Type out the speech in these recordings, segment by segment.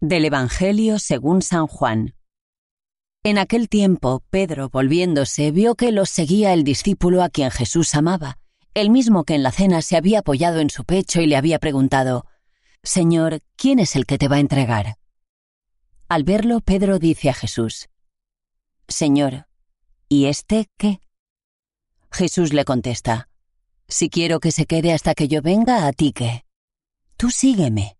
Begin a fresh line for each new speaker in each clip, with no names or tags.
del Evangelio según San Juan. En aquel tiempo, Pedro, volviéndose, vio que los seguía el discípulo a quien Jesús amaba, el mismo que en la cena se había apoyado en su pecho y le había preguntado, Señor, ¿quién es el que te va a entregar? Al verlo, Pedro dice a Jesús, Señor, ¿y este qué? Jesús le contesta, Si quiero que se quede hasta que yo venga, a ti qué. Tú sígueme.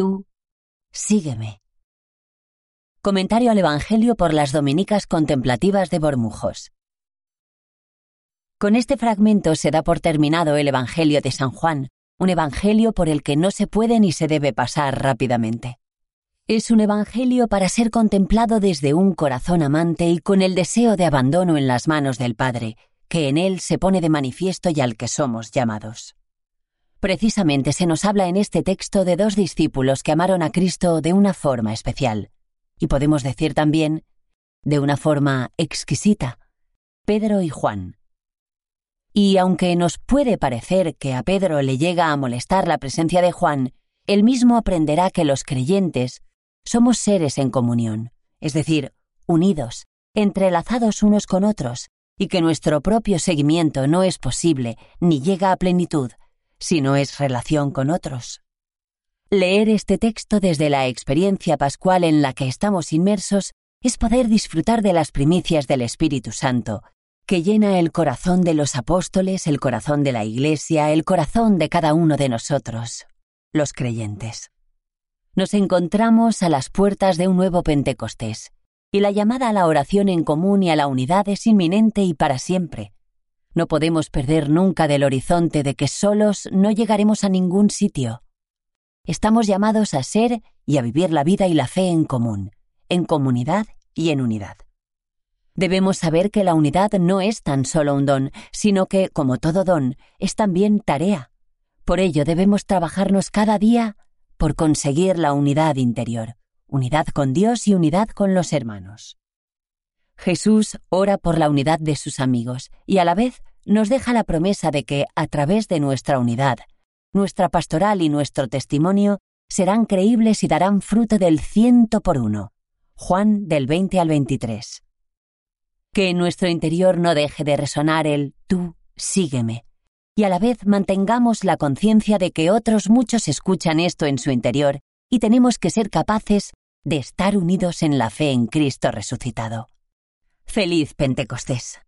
Tú, sígueme. Comentario al Evangelio por las Dominicas Contemplativas de Bormujos. Con este fragmento se da por terminado el Evangelio de San Juan, un Evangelio por el que no se puede ni se debe pasar rápidamente. Es un Evangelio para ser contemplado desde un corazón amante y con el deseo de abandono en las manos del Padre, que en él se pone de manifiesto y al que somos llamados. Precisamente se nos habla en este texto de dos discípulos que amaron a Cristo de una forma especial, y podemos decir también de una forma exquisita, Pedro y Juan. Y aunque nos puede parecer que a Pedro le llega a molestar la presencia de Juan, él mismo aprenderá que los creyentes somos seres en comunión, es decir, unidos, entrelazados unos con otros, y que nuestro propio seguimiento no es posible ni llega a plenitud si no es relación con otros. Leer este texto desde la experiencia pascual en la que estamos inmersos es poder disfrutar de las primicias del Espíritu Santo, que llena el corazón de los apóstoles, el corazón de la Iglesia, el corazón de cada uno de nosotros, los creyentes. Nos encontramos a las puertas de un nuevo Pentecostés, y la llamada a la oración en común y a la unidad es inminente y para siempre. No podemos perder nunca del horizonte de que solos no llegaremos a ningún sitio. Estamos llamados a ser y a vivir la vida y la fe en común, en comunidad y en unidad. Debemos saber que la unidad no es tan solo un don, sino que, como todo don, es también tarea. Por ello debemos trabajarnos cada día por conseguir la unidad interior, unidad con Dios y unidad con los hermanos. Jesús ora por la unidad de sus amigos y a la vez nos deja la promesa de que, a través de nuestra unidad, nuestra pastoral y nuestro testimonio serán creíbles y darán fruto del ciento por uno. Juan del 20 al 23. Que en nuestro interior no deje de resonar el tú, sígueme, y a la vez mantengamos la conciencia de que otros muchos escuchan esto en su interior y tenemos que ser capaces de estar unidos en la fe en Cristo resucitado. Feliz Pentecostés.